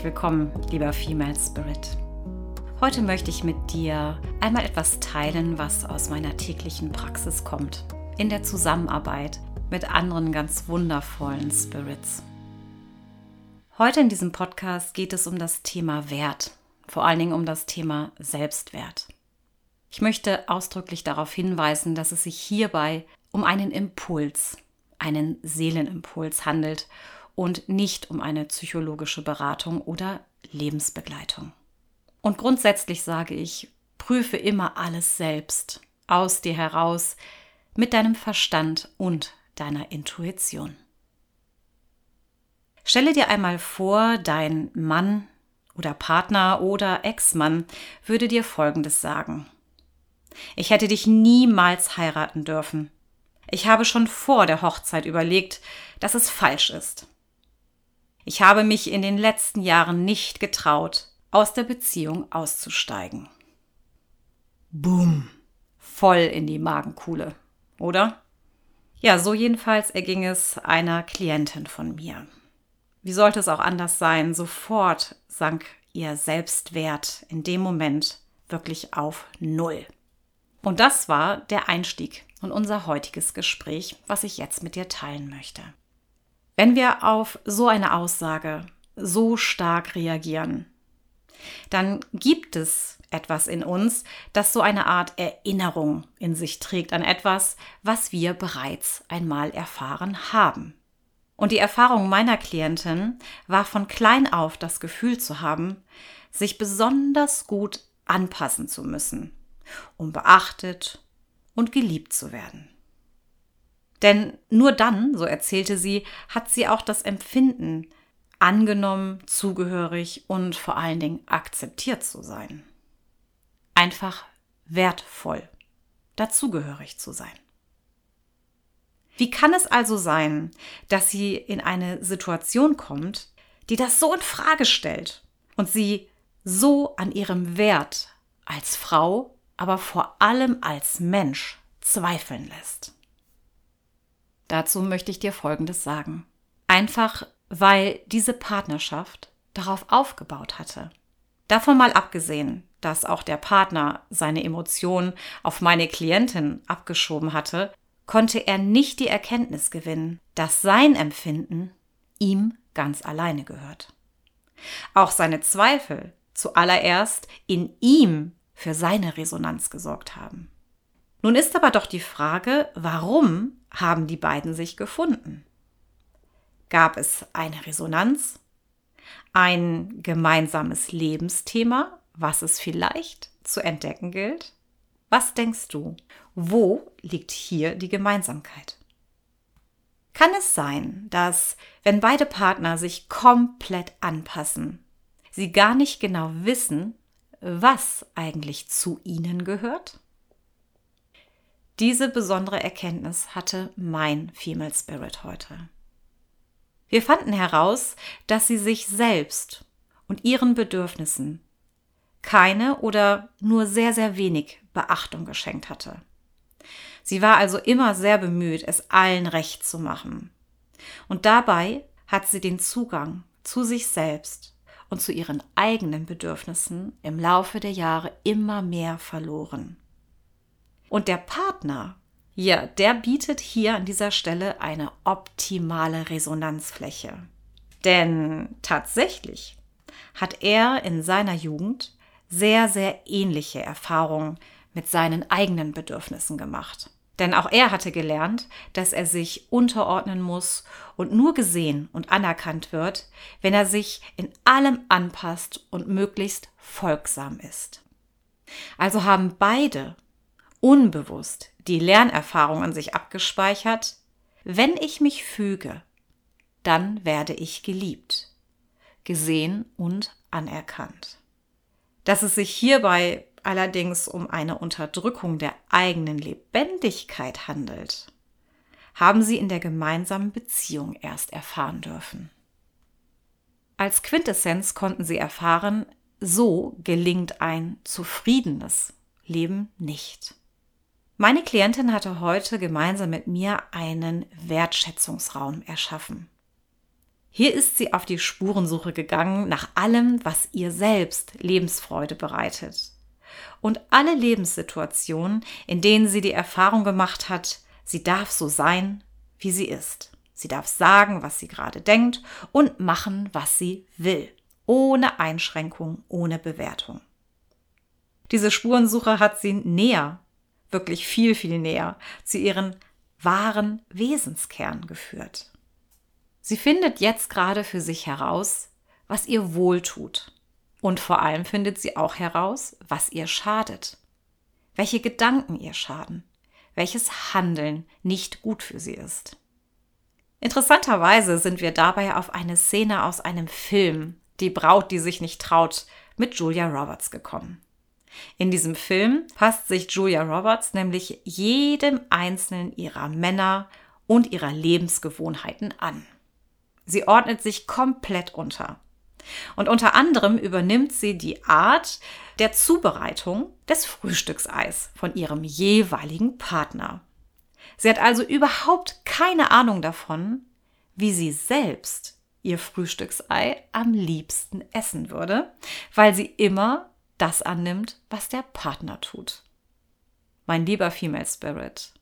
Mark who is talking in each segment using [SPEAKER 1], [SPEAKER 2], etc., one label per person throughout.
[SPEAKER 1] herzlich willkommen, lieber Female Spirit. Heute möchte ich mit dir einmal etwas teilen, was aus meiner täglichen Praxis kommt, in der Zusammenarbeit mit anderen ganz wundervollen Spirits. Heute in diesem Podcast geht es um das Thema Wert, vor allen Dingen um das Thema Selbstwert. Ich möchte ausdrücklich darauf hinweisen, dass es sich hierbei um einen Impuls, einen Seelenimpuls handelt und nicht um eine psychologische Beratung oder Lebensbegleitung. Und grundsätzlich sage ich, prüfe immer alles selbst, aus dir heraus, mit deinem Verstand und deiner Intuition. Stelle dir einmal vor, dein Mann oder Partner oder Ex-Mann würde dir Folgendes sagen. Ich hätte dich niemals heiraten dürfen. Ich habe schon vor der Hochzeit überlegt, dass es falsch ist. Ich habe mich in den letzten Jahren nicht getraut, aus der Beziehung auszusteigen. Boom. Voll in die Magenkuhle, oder? Ja, so jedenfalls erging es einer Klientin von mir. Wie sollte es auch anders sein? Sofort sank ihr Selbstwert in dem Moment wirklich auf Null. Und das war der Einstieg und unser heutiges Gespräch, was ich jetzt mit dir teilen möchte. Wenn wir auf so eine Aussage so stark reagieren, dann gibt es etwas in uns, das so eine Art Erinnerung in sich trägt an etwas, was wir bereits einmal erfahren haben. Und die Erfahrung meiner Klientin war von klein auf das Gefühl zu haben, sich besonders gut anpassen zu müssen, um beachtet und geliebt zu werden. Denn nur dann, so erzählte sie, hat sie auch das Empfinden, angenommen, zugehörig und vor allen Dingen akzeptiert zu sein. Einfach wertvoll, dazugehörig zu sein. Wie kann es also sein, dass sie in eine Situation kommt, die das so in Frage stellt und sie so an ihrem Wert als Frau, aber vor allem als Mensch zweifeln lässt? Dazu möchte ich dir Folgendes sagen. Einfach, weil diese Partnerschaft darauf aufgebaut hatte. Davon mal abgesehen, dass auch der Partner seine Emotionen auf meine Klientin abgeschoben hatte, konnte er nicht die Erkenntnis gewinnen, dass sein Empfinden ihm ganz alleine gehört. Auch seine Zweifel zuallererst in ihm für seine Resonanz gesorgt haben. Nun ist aber doch die Frage, warum haben die beiden sich gefunden? Gab es eine Resonanz? Ein gemeinsames Lebensthema, was es vielleicht zu entdecken gilt? Was denkst du? Wo liegt hier die Gemeinsamkeit? Kann es sein, dass, wenn beide Partner sich komplett anpassen, sie gar nicht genau wissen, was eigentlich zu ihnen gehört? Diese besondere Erkenntnis hatte mein Female Spirit heute. Wir fanden heraus, dass sie sich selbst und ihren Bedürfnissen keine oder nur sehr, sehr wenig Beachtung geschenkt hatte. Sie war also immer sehr bemüht, es allen recht zu machen. Und dabei hat sie den Zugang zu sich selbst und zu ihren eigenen Bedürfnissen im Laufe der Jahre immer mehr verloren. Und der Partner, ja, der bietet hier an dieser Stelle eine optimale Resonanzfläche. Denn tatsächlich hat er in seiner Jugend sehr, sehr ähnliche Erfahrungen mit seinen eigenen Bedürfnissen gemacht. Denn auch er hatte gelernt, dass er sich unterordnen muss und nur gesehen und anerkannt wird, wenn er sich in allem anpasst und möglichst folgsam ist. Also haben beide unbewusst die Lernerfahrung an sich abgespeichert, wenn ich mich füge, dann werde ich geliebt, gesehen und anerkannt. Dass es sich hierbei allerdings um eine Unterdrückung der eigenen Lebendigkeit handelt, haben sie in der gemeinsamen Beziehung erst erfahren dürfen. Als Quintessenz konnten sie erfahren, so gelingt ein zufriedenes Leben nicht. Meine Klientin hatte heute gemeinsam mit mir einen Wertschätzungsraum erschaffen. Hier ist sie auf die Spurensuche gegangen nach allem, was ihr selbst Lebensfreude bereitet. Und alle Lebenssituationen, in denen sie die Erfahrung gemacht hat, sie darf so sein, wie sie ist. Sie darf sagen, was sie gerade denkt und machen, was sie will. Ohne Einschränkung, ohne Bewertung. Diese Spurensuche hat sie näher, wirklich viel, viel näher zu ihren wahren Wesenskern geführt. Sie findet jetzt gerade für sich heraus, was ihr wohltut. Und vor allem findet sie auch heraus, was ihr schadet. Welche Gedanken ihr schaden. Welches Handeln nicht gut für sie ist. Interessanterweise sind wir dabei auf eine Szene aus einem Film, Die Braut, die sich nicht traut, mit Julia Roberts gekommen. In diesem Film passt sich Julia Roberts nämlich jedem einzelnen ihrer Männer und ihrer Lebensgewohnheiten an. Sie ordnet sich komplett unter. Und unter anderem übernimmt sie die Art der Zubereitung des Frühstückseis von ihrem jeweiligen Partner. Sie hat also überhaupt keine Ahnung davon, wie sie selbst ihr Frühstücksei am liebsten essen würde, weil sie immer das annimmt, was der Partner tut. Mein lieber Female Spirit,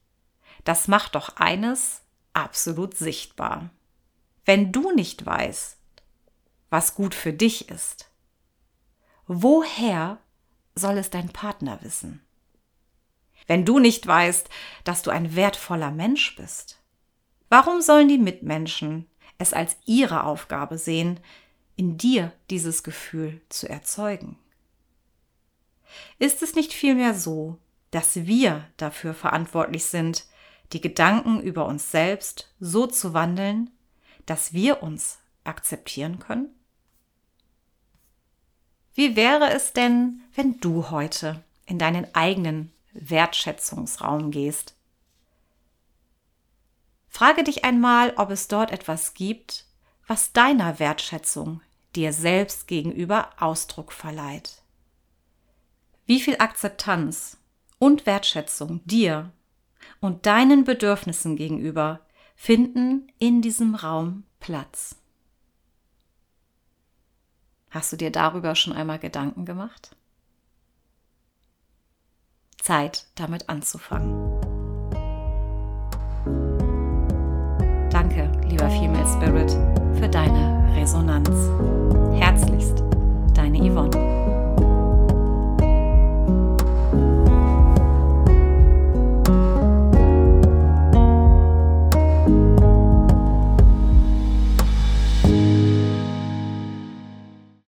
[SPEAKER 1] das macht doch eines absolut sichtbar. Wenn du nicht weißt, was gut für dich ist, woher soll es dein Partner wissen? Wenn du nicht weißt, dass du ein wertvoller Mensch bist, warum sollen die Mitmenschen es als ihre Aufgabe sehen, in dir dieses Gefühl zu erzeugen? Ist es nicht vielmehr so, dass wir dafür verantwortlich sind, die Gedanken über uns selbst so zu wandeln, dass wir uns akzeptieren können? Wie wäre es denn, wenn du heute in deinen eigenen Wertschätzungsraum gehst? Frage dich einmal, ob es dort etwas gibt, was deiner Wertschätzung dir selbst gegenüber Ausdruck verleiht. Wie viel Akzeptanz und Wertschätzung dir und deinen Bedürfnissen gegenüber finden in diesem Raum Platz? Hast du dir darüber schon einmal Gedanken gemacht? Zeit, damit anzufangen. Danke, lieber Female Spirit, für deine Resonanz. Herzlichst, deine Yvonne.